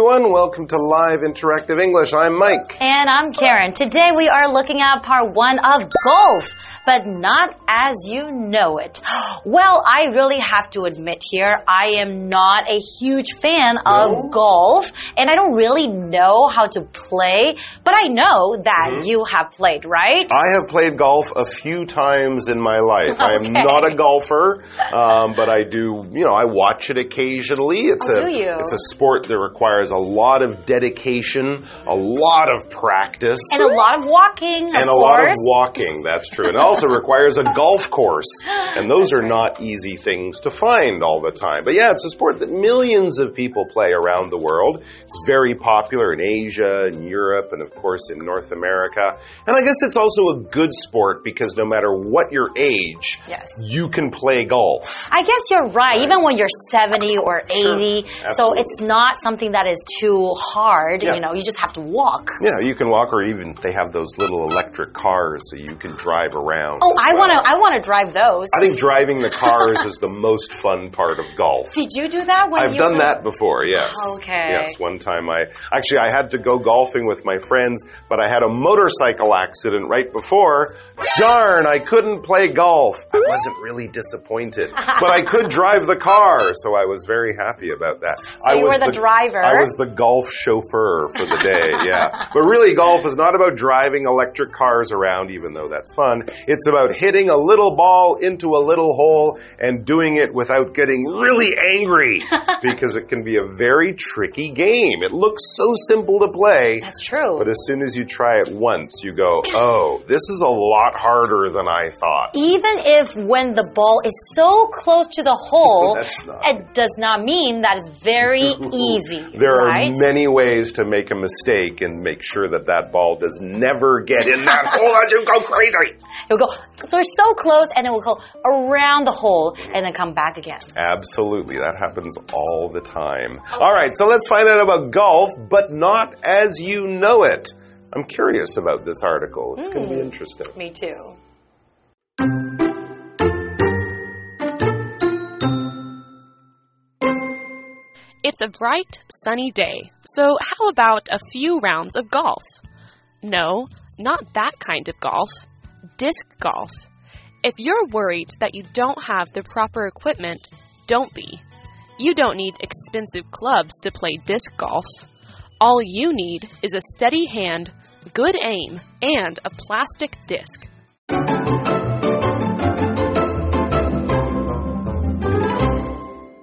everyone. Welcome to Live Interactive English. I'm Mike. And I'm Karen. Today we are looking at part one of golf, but not as you know it. Well, I really have to admit here, I am not a huge fan of golf, and I don't really know how to play, but I know that Mm-hmm. you have played, right? I have played golf a few times in my life. I am not a golfer, um, but I do, you know, I watch it occasionally. It's Oh, a do you? it's a sport that requires a lot of dedication, a lot of practice. And a lot of walking, and a lot of walking, that's true. And also requires a golf course. And those are not easy things to find all the time. But yeah, it's a sport that millions of people play around the world. It's very popular in Asia, in Europe, and of course in North America. And I guess it's also a good sport because no matter what your age, Yes. you can play golf. I guess you're right. Even when you're 70 or 80, so it's not something that is too hard. Yeah. You know, you just have to walk. Yeah, you can walk, or even they have those little electric cars so you can drive around. Oh, I want to. I want to drive those. I think driving the cars is the most fun part of golf. Did you do that when I've done were- that before, yes. Oh, okay. Yes, one time I actually I had to go golfing with my friends, but I had a motorcycle accident right before. Darn, I couldn't play golf. I wasn't really disappointed, but I could drive the car, so I was very happy about that. I you was were the driver. I was the golf chauffeur for the day, yeah. But really golf is not about driving electric cars around even though that's fun. It's about hitting a little ball into a little hole and doing it without getting really angry because it can be a very tricky game. It looks so simple to play. That's true. But as soon as you try it once, you go, oh, this is a lot harder than I thought. Even if when the ball is so close to the hole, it does not mean that it's very easy. There right? are many ways to make a mistake and make sure that that ball does never get in that hole as you go crazy. It will go. They're so close, and it will go around the hole and then come back again. Absolutely, that happens all the time. All right, so let's find out about golf, but not as you know it. I'm curious about this article. It's going to be hmm. interesting. Me too. It's a bright, sunny day, so how about a few rounds of golf? No, not that kind of golf. Disc golf. If you're worried that you don't have the proper equipment, don't be. You don't need expensive clubs to play disc golf. All you need is a steady hand, good aim, and a plastic disc.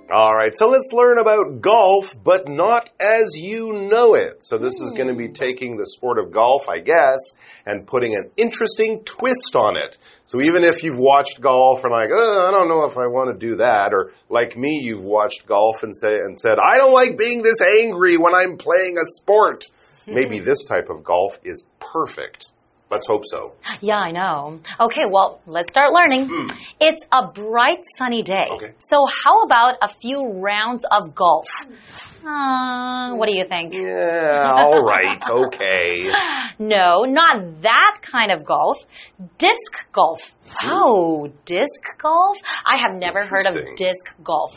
All right, so let's learn about golf, but not as you know it. So, this is going to be hmm. taking the sport of golf, I guess, and putting an interesting twist on it. So, even if you've watched golf and like, oh, I don't know if I want to do that, or like me, you've watched golf and say and said, I don't like being this angry when I'm playing a sport. Hmm. Maybe this type of golf is perfect. Let's hope so. Yeah, I know. Okay, well, let's start learning. It's a bright, sunny day. Okay. So, how about a few rounds of golf? Uh, what do you think? Yeah, all right, okay. No, not that kind of golf. Disc golf. Oh, disc golf? I have never heard of disc golf.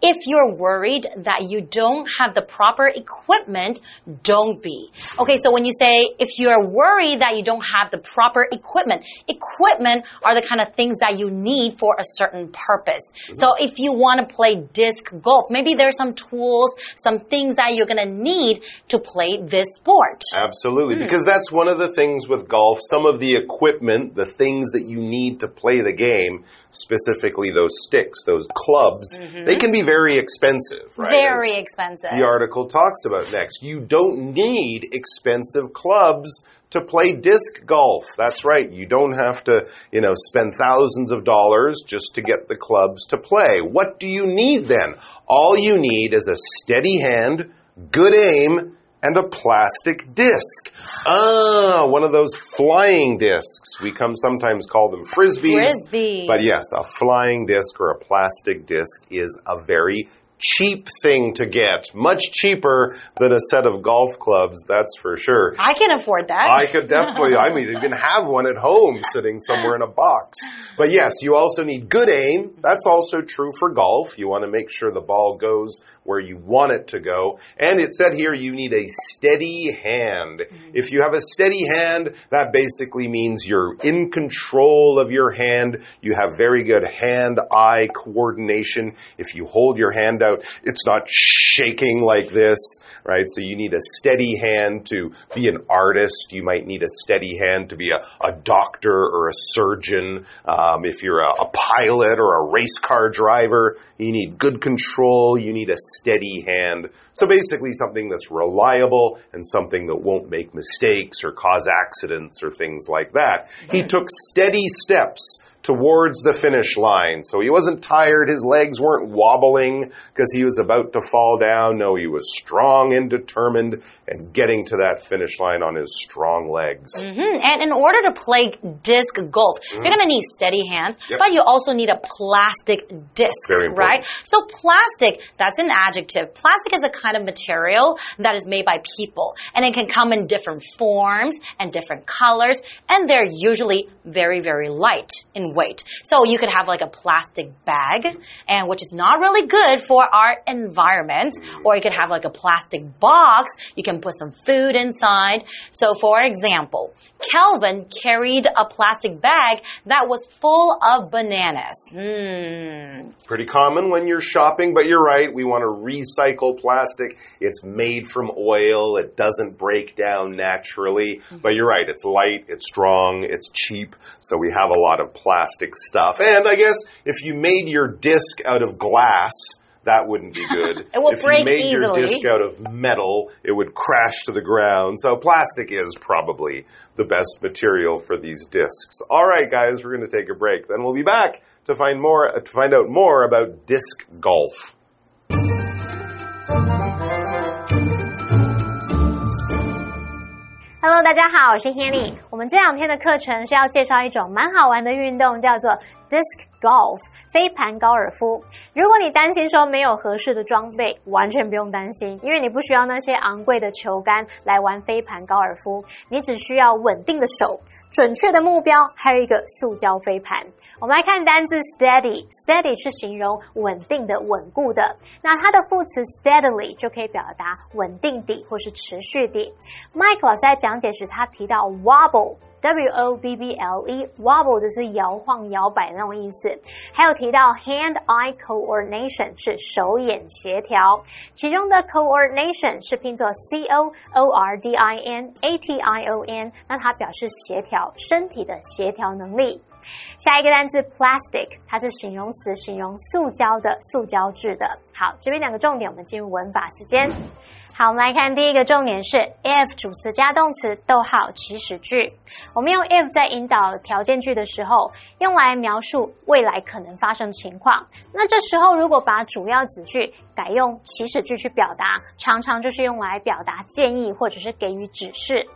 If you're worried that you don't have the proper equipment, don't be. Okay, so when you say if you're worried that you don't have the proper equipment, equipment are the kind of things that you need for a certain purpose. So mm-hmm. if you want to play disc golf, maybe there's some tools, some things that you're going to need to play this sport. Absolutely, hmm. because that's one of the things with golf. Some of the equipment, the things that you need to play the game, specifically those sticks, those clubs, they mm-hmm. can be very expensive, right? Very As expensive. the article talks about next. You don't need expensive clubs to play disc golf. That's right. You don't have to, you know, spend thousands of dollars just to get the clubs to play. What do you need then? All you need is a steady hand, good aim, and a plastic disc. Ah, one of those flying discs. We come sometimes call them frisbees. Frisbee. But yes, a flying disc or a plastic disc is a very cheap thing to get. Much cheaper than a set of golf clubs, that's for sure. I can afford that. I could definitely, I mean, even have one at home sitting somewhere in a box. But yes, you also need good aim. That's also true for golf. You want to make sure the ball goes where you want it to go. And it said here you need a steady hand. If you have a steady hand, that basically means you're in control of your hand. You have very good hand eye coordination. If you hold your hand out, it's not shaking like this, right? So you need a steady hand to be an artist. You might need a steady hand to be a, a doctor or a surgeon. Um, if you're a, a pilot or a race car driver, you need good control. You need a steady hand. So basically something that's reliable and something that won't make mistakes or cause accidents or things like that. He took steady steps towards the finish line. So he wasn't tired, his legs weren't wobbling because he was about to fall down. No, he was strong and determined and getting to that finish line on his strong legs. Mm -hmm. And in order to play disc golf, mm -hmm. you're going to need steady hands, Yep. but you also need a plastic disc, right? So plastic, that's an adjective. Plastic is a kind of material that is made by people, and it can come in different forms and different colors, and they're usually very, very light in weight. So you could have like a plastic bag, and which is not really good for our environment, or you could have like a plastic box. You can put some food inside. So for example, Calvin carried a plastic bag that was full of bananas. Hmm. Pretty common when you're shopping, but you're right. We want to recycle plastic. It's made from oil. It doesn't break down naturally. But you're right. It's light. It's strong. It's cheap. So we have a lot of plastic stuff. And I guess if you made your disc out of glass, that wouldn't be good. It will if break you made easily. your disc out of metal, it would crash to the ground. So plastic is probably the best material for these discs. All right, guys, we're going to take a break. Then we'll be back to find more to find out more about disc golf. Hello，大家好，我是 Hanny。我们这两天的课程是要介绍一种蛮好玩的运动，叫做 disc golf。飞盘高尔夫，如果你担心说没有合适的装备，完全不用担心，因为你不需要那些昂贵的球杆来玩飞盘高尔夫，你只需要稳定的手、准确的目标，还有一个塑胶飞盘。我们来看单字 steady，steady 是形容稳定的、稳固的，那它的副词 steadily 就可以表达稳定地或是持续地。Mike 老师在讲解时，他提到 wobble。W O B B L E wobble 就是摇晃、摇摆那种意思，还有提到 hand-eye coordination 是手眼协调，其中的 coordination 是拼作 C O O R D I N A T I O N，那它表示协调身体的协调能力。下一个单词 plastic，它是形容词，形容塑胶的、塑胶质的。好，这边两个重点，我们进入文法时间。好，我们来看第一个重点是 if 主词加动词，逗号祈使句。我们用 if 在引导条件句的时候，用来描述未来可能发生情况。那这时候如果把主要子句改用祈使句去表达，常常就是用来表达建议或者是给予指示。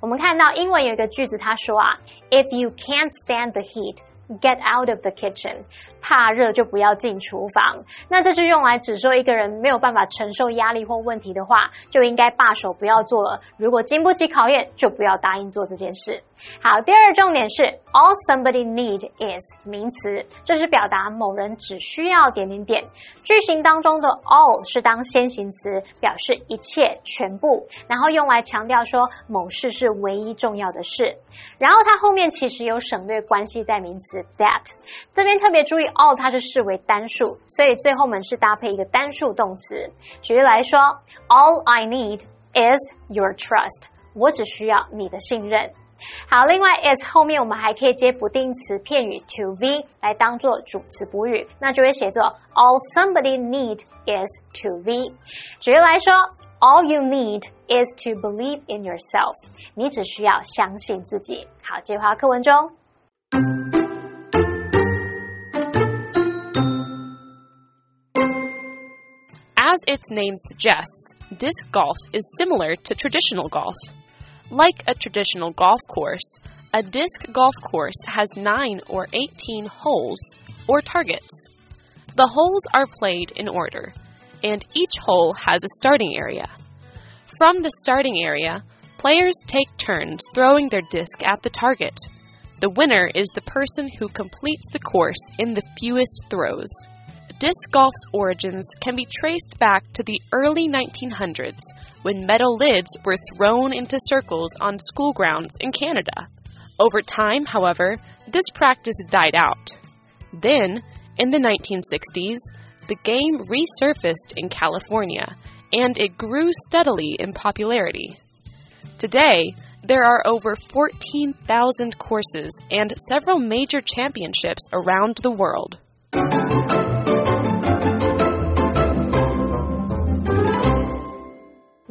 我们看到英文有一个句子，他说啊，If you can't stand the heat。Get out of the kitchen，怕热就不要进厨房。那这就用来指说一个人没有办法承受压力或问题的话，就应该罢手不要做了。如果经不起考验，就不要答应做这件事。好，第二重点是 all somebody need is 名词，这是表达某人只需要点点点。句型当中的 all 是当先行词，表示一切、全部，然后用来强调说某事是唯一重要的事。然后它后面其实有省略关系代名词 that，这边特别注意 all 它是视为单数，所以最后我们是搭配一个单数动词。举例来说，All I need is your trust，我只需要你的信任。好，另外 is 后面我们还可以接不定词片语 to v 来当做主词补语，那就会写作 All somebody need is to v。举例来说，All you need is to believe in yourself。你只需要相信自己。好，接回到课文中。As its name suggests, disc golf is similar to traditional golf. Like a traditional golf course, a disc golf course has 9 or 18 holes or targets. The holes are played in order. and each hole has a starting area. From the starting area, players take turns throwing their disc at the target. The winner is the person who completes the course in the fewest throws. Disc golf's origins can be traced back to the early 1900s when metal lids were thrown into circles on school grounds in Canada. Over time, however, this practice died out. Then, in the 1960s, the game resurfaced in California and it grew steadily in popularity. Today, there are over 14,000 courses and several major championships around the world.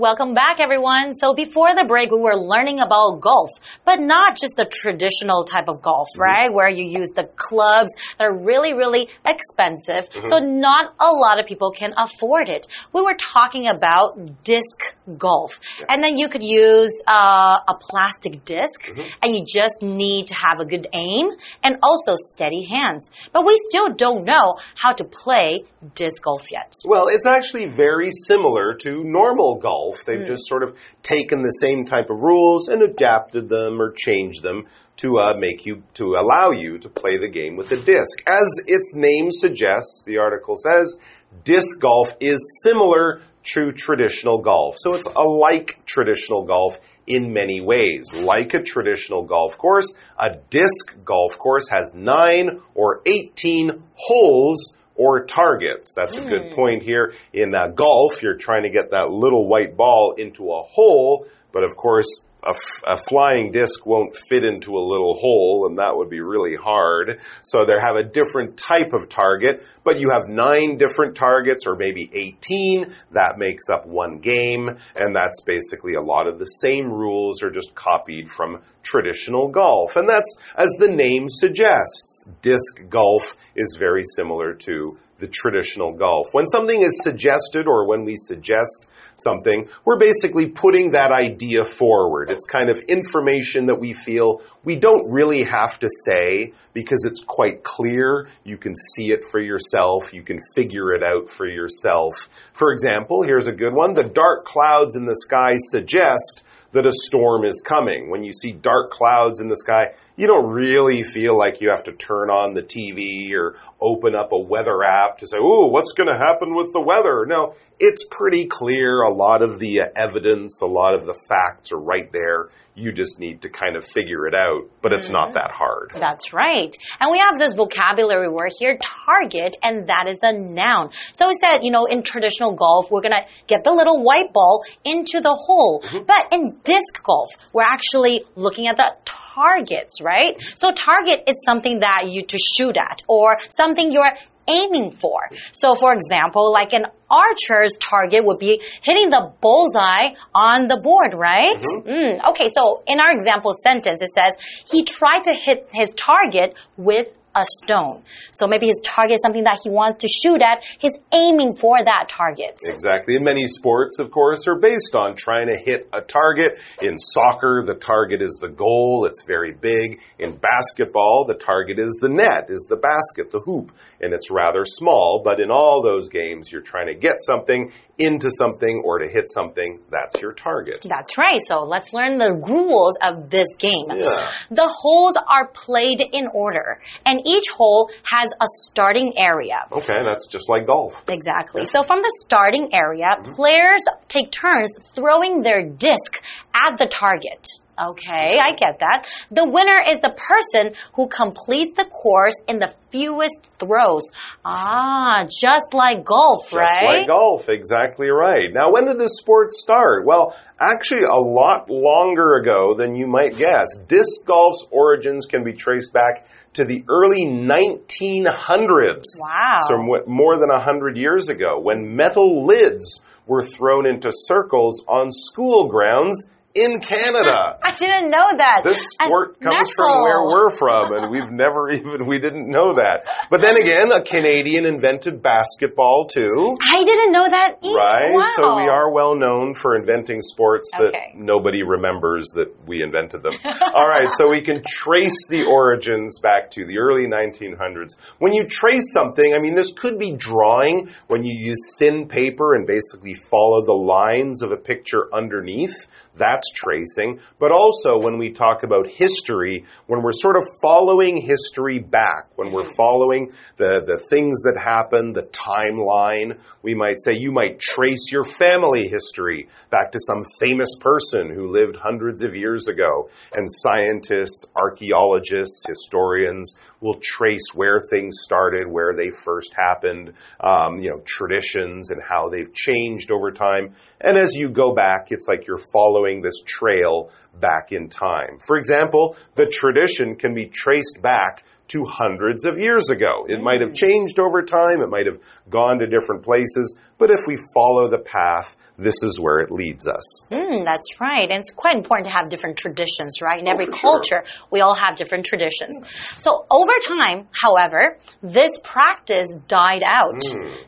Welcome back, everyone. So before the break, we were learning about golf, but not just the traditional type of golf, Mm-hmm. right? Where you use the clubs that are really, really expensive. Mm-hmm. So not a lot of people can afford it. We were talking about disc golf. And then you could use uh, a plastic disk Mm-hmm. and you just need to have a good aim and also steady hands. But we still don't know how to play disc golf yet. Well, it's actually very similar to normal golf. They've just sort of taken the same type of rules and adapted them or changed them to uh, make you to allow you to play the game with a disc. As its name suggests, the article says, disc golf is similar to traditional golf. So it's a like traditional golf in many ways. Like a traditional golf course, a disc golf course has 9 or 18 holes or targets. That's a good point here. In uh, golf, you're trying to get that little white ball into a hole, but of course, a, flying disc won't fit into a little hole, and that would be really hard. So they have a different type of target, but you have nine different targets, or maybe 18. That makes up one game, and that's basically a lot of the same rules are just copied from traditional golf. And that's, as the name suggests, disc golf is very similar to the traditional golf. When something is suggested or when we suggest something, we're basically putting that idea forward. It's kind of information that we feel we don't really have to say because it's quite clear. You can see it for yourself. You can figure it out for yourself. For example, here's a good one. The dark clouds in the sky suggest that a storm is coming. When you see dark clouds in the sky, you don't really feel like you have to turn on the TV or open up a weather app to say, oh, what's going to happen with the weather? No, it's pretty clear. A lot of the uh, evidence, a lot of the facts are right there. You just need to kind of figure it out, but it's not that hard. That's right. And we have this vocabulary word here, target, and that is a noun. So it's that, you know, in traditional golf, we're gonna get the little white ball into the hole. But in disc golf, we're actually looking at the targets, right? So target is something that you to shoot at or something you're aiming for. So for example, like an archer's target would be hitting the bullseye on the board, right? Mm, okay, so in our example sentence, it says he tried to hit his target with a stone. So maybe his target is something that he wants to shoot at. He's aiming for that target. Exactly. And many sports, of course, are based on trying to hit a target. In soccer, the target is the goal. It's very big. In basketball, the target is the net, is the basket, the hoop, and it's rather small. But in all those games, you're trying to get something into something or to hit something. That's your target. That's right. So let's learn the rules of this game. Yeah. The holes are played in order, and each hole has a starting area. Okay, that's just like golf. Exactly. So from the starting area, mm-hmm. players take turns throwing their disc at the target. Okay, I get that. The winner is the person who completes the course in the fewest throws. Ah, just like golf, Just right? like golf, exactly right. Now, when did this sport start? Well, actually, a lot longer ago than you might guess. Disc golf's origins can be traced back to the early 1900s. Wow. So, more than 100 years ago, when metal lids were thrown into circles on school grounds in Canada. I didn't know that. This And sport comes from where we're from, and we've never even, we didn't know that. But then again, a Canadian invented basketball too. I didn't know that either. Right? Wow. So we are well known for inventing sports that Okay. nobody remembers that we invented them. All right, so we can trace the origins back to the early 1900s. When you trace something, I mean, this could be drawing when you use thin paper and basically follow the lines of a picture underneath. That's tracing. But also when we talk about history, when we're sort of following history back, when we're mm-hmm. following the, the things that happened, the timeline, we might say you might trace your family history back to some famous person who lived hundreds of years ago. And scientists, archaeologists, historians will trace where things started, where they first happened, um, you know, traditions and how they've changed over time. And as you go back, it's like you're following this trail back in time. For example, the tradition can be traced back to hundreds of years ago. It might have changed over time, it might have gone to different places, but if we follow the path, this is where it leads us. Mm, that's right. And it's quite important to have different traditions, right? In every for sure. culture, we all have different traditions. So over time, however, this practice died out.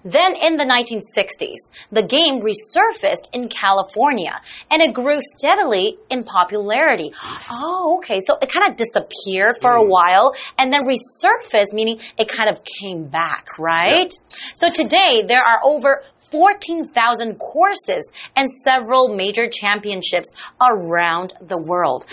Then in the 1960s, the game resurfaced in California and it grew steadily in popularity. Oh, okay. So it kind of disappeared for a while and then resurfaced, meaning it kind of came back, right? So today, there are over 14,000 courses and several major championships around the world.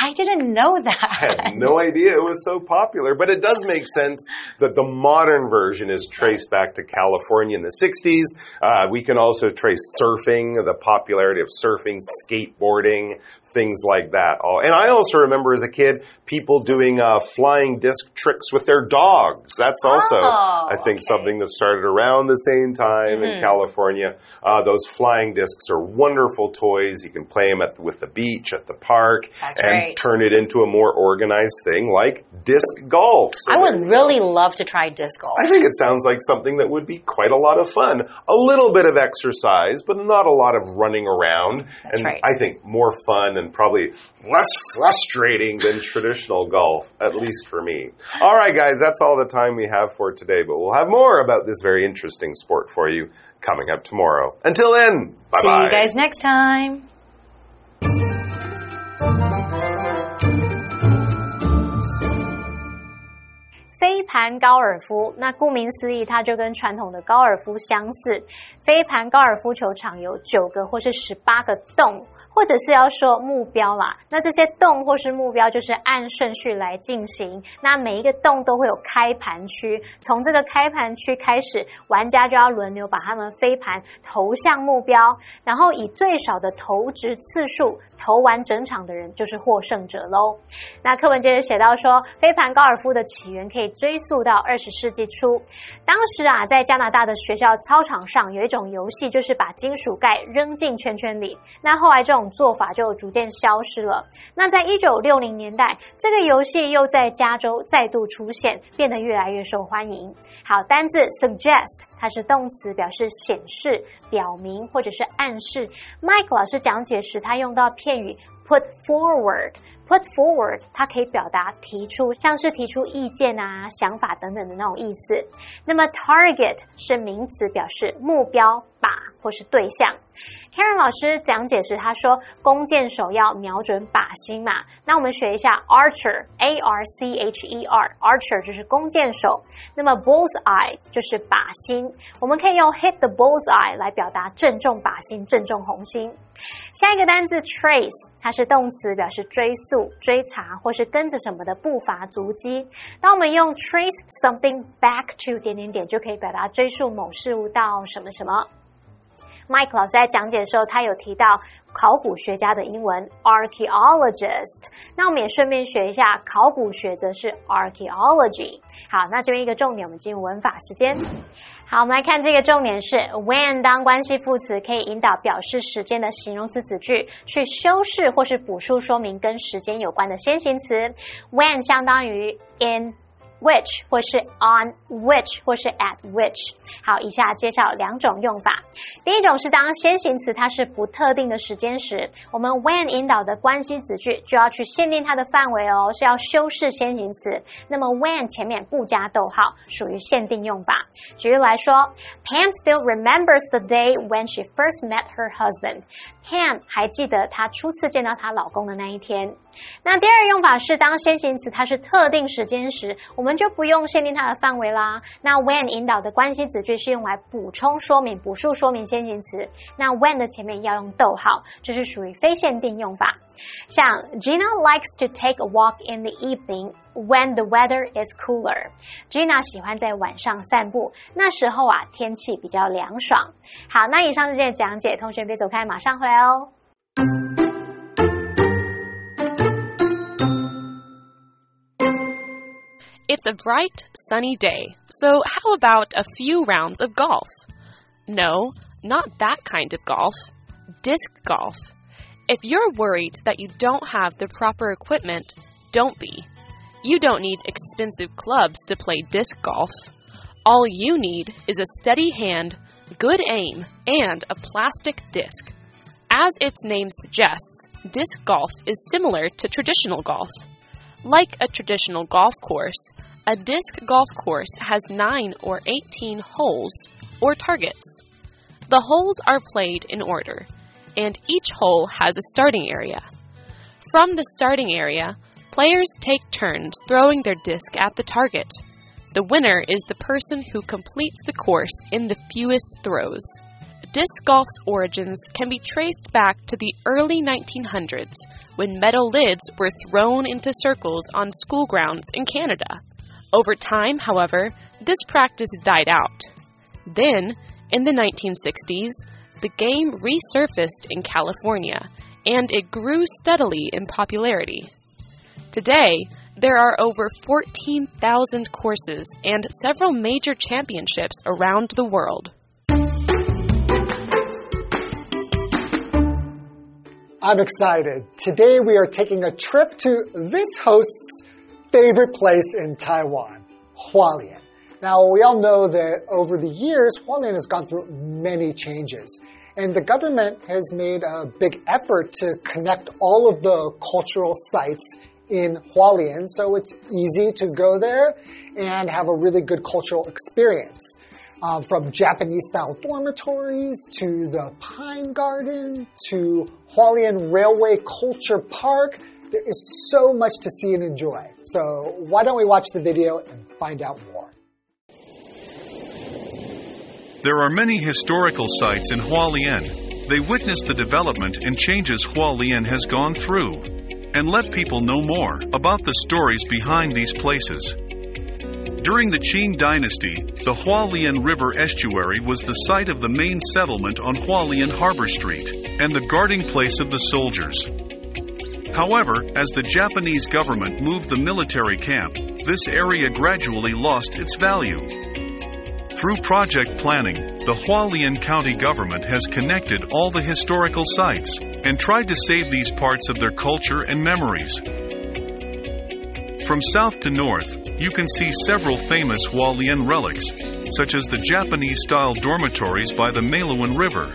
I didn't know I that. had no idea it was so popular, but it does make sense that the modern version is traced back to California in the 60s. Uh, we can also trace surfing, the popularity of surfing, skateboarding, things like that. And I also remember as a kid people doing uh, flying disc tricks with their dogs. That's also, Oh, I think, okay. something that started around the same time in California. Uh, those flying discs are wonderful toys. You can play them at with the beach, at the park, That's and right. turn it into a more organized thing like disc golf. So I would really love to try disc golf. I think it sounds like something that would be quite a lot of fun. A little bit of exercise, but not a lot of running around. and right. I think more fun and probably less frustrating than traditional golf, at least for me. All right, guys, that's all the time we have for today, but we'll have more about this very interesting sport for you coming up tomorrow. Until then, bye See bye. you guys next time. 飞盘高尔夫，那顾名思义，它就跟传统的高尔夫相似。飞盘高尔夫球场有九个或是十八个洞， 或者是要说目标啦。那这些洞或是目标就是按顺序来进行。那每一个洞都会有开盘区，从这个开盘区开始，玩家就要轮流把他们飞盘投向目标，然后以最少的投掷次数投完整场的人就是获胜者喽。那课文接着写到说，飞盘高尔夫的起源可以追溯到二十世纪初。当时啊，在加拿大的学校操场上有一种游戏，就是把金属盖扔进圈圈里。那后来这种做法就逐渐消失了。那在一九六零年代，这个游戏又在加州再度出现，变得越来越受欢迎。好，单字 suggest 它是动词，表示显示、表明或者是暗示。Mike 老师讲解时，他用到片语 put forward。Put forward，它可以表达提出，像是提出意见啊、想法等等的那种意思。那么 target 是名词，表示目标、靶或是对象。Karen 老师讲解时，他说弓箭手要瞄准靶心嘛。那我们学一下 archer，a r c h e r，archer 就是弓箭手。那么 bull's eye 就是靶心，我们可以用 hit the bull's eye 来表达正中靶心、正中红心。下一个单字 trace，它是动词，表示追溯、追查或是跟着什么的步伐、足迹。当我们用 trace something back to 点点点，就可以表达追溯某事物到什么什么。Mike 老师在讲解的时候，他有提到考古学家的英文 archaeologist。那我们也顺便学一下，考古学则是 archaeology。好，那这边一个重点，我们进入文法时间。好，我们来看这个重点是 when 当关系副词可以引导表示时间的形容词子句，去修饰或是补述说明跟时间有关的先行词。when 相当于 in。Which 或是 on which 或是 at which。好，以下介绍两种用法。第一种是当先行词它是不特定的时间时，我们 when 引导的关系子句就要去限定它的范围哦，是要修饰先行词。那么 when 前面不加逗号，属于限定用法。举例来说，Pam still remembers the day when she first met her husband。Ham 还记得她初次见到她老公的那一天。那第二用法是，当先行词它是特定时间时，我们就不用限定它的范围啦。那 when 引导的关系子句是用来补充说明、补述说明先行词。那 when 的前面要用逗号，这是属于非限定用法。像 Gina likes to take a walk in the evening when the weather is cooler。Gina 喜欢在晚上散步，那时候啊天气比较凉爽。好，那以上是这些讲解，同学别走开，马上回来哦。It's a bright, sunny day, so how about a few rounds of golf? No, not that kind of golf. Disc golf. If you're worried that you don't have the proper equipment, don't be. You don't need expensive clubs to play disc golf. All you need is a steady hand, good aim, and a plastic disc. As its name suggests, disc golf is similar to traditional golf. Like a traditional golf course, a disc golf course has 9 or 18 holes or targets. The holes are played in order, and each hole has a starting area. From the starting area, players take turns throwing their disc at the target. The winner is the person who completes the course in the fewest throws. Disc golf's origins can be traced back to the early 1900s when metal lids were thrown into circles on school grounds in Canada. Over time, however, this practice died out. Then, in the 1960s, the game resurfaced in California and it grew steadily in popularity. Today, there are over 14,000 courses and several major championships around the world. I'm excited. Today we are taking a trip to this host's favorite place in Taiwan, Hualien. Now, we all know that over the years, Hualien has gone through many changes. And the government has made a big effort to connect all of the cultural sites in Hualien so it's easy to go there and have a really good cultural experience um, from Japanese style dormitories to the Pine Garden to Hualien Railway Culture Park. There is so much to see and enjoy. So, why don't we watch the video and find out more? There are many historical sites in Hualien. They witness the development and changes Hualien has gone through and let people know more about the stories behind these places. During the Qing dynasty, the Hualien River estuary was the site of the main settlement on Hualien Harbor Street and the guarding place of the soldiers. However, as the Japanese government moved the military camp, this area gradually lost its value. Through project planning, the Hualien County government has connected all the historical sites and tried to save these parts of their culture and memories. From south to north, you can see several famous Hualien relics, such as the Japanese style dormitories by the Meilun River.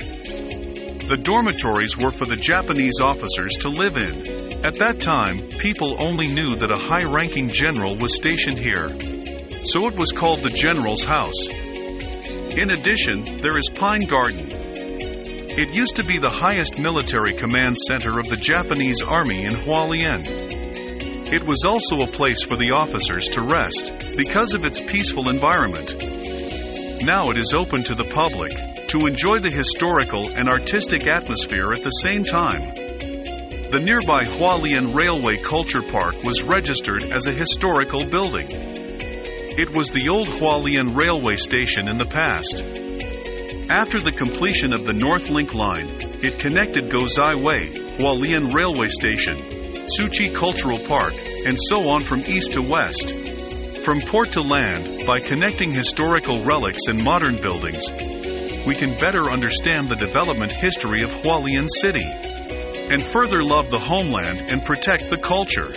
The dormitories were for the Japanese officers to live in. At that time, people only knew that a high ranking general was stationed here. So it was called the General's House. In addition, there is Pine Garden. It used to be the highest military command center of the Japanese Army in Hualien. It was also a place for the officers to rest because of its peaceful environment. Now it is open to the public to enjoy the historical and artistic atmosphere at the same time. The nearby Hualien Railway Culture Park was registered as a historical building. It was the old Hualien Railway Station in the past. After the completion of the North Link Line, it connected Gozai Way, Hualien Railway Station, Suchi Cultural Park, and so on from east to west. From port to land, by connecting historical relics and modern buildings, we can better understand the development history of Hualien City and further love the homeland and protect the culture.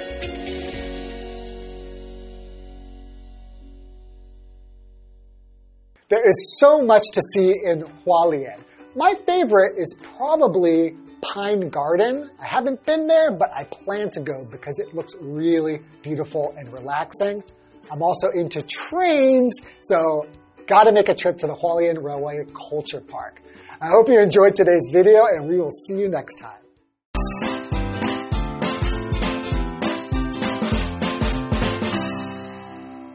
There is so much to see in Hualien. My favorite is probably Pine Garden. I haven't been there, but I plan to go because it looks really beautiful and relaxing. I'm also into trains, so gotta make a trip to the Hualien Railway Culture Park. I hope you enjoyed today's video and we will see you next time.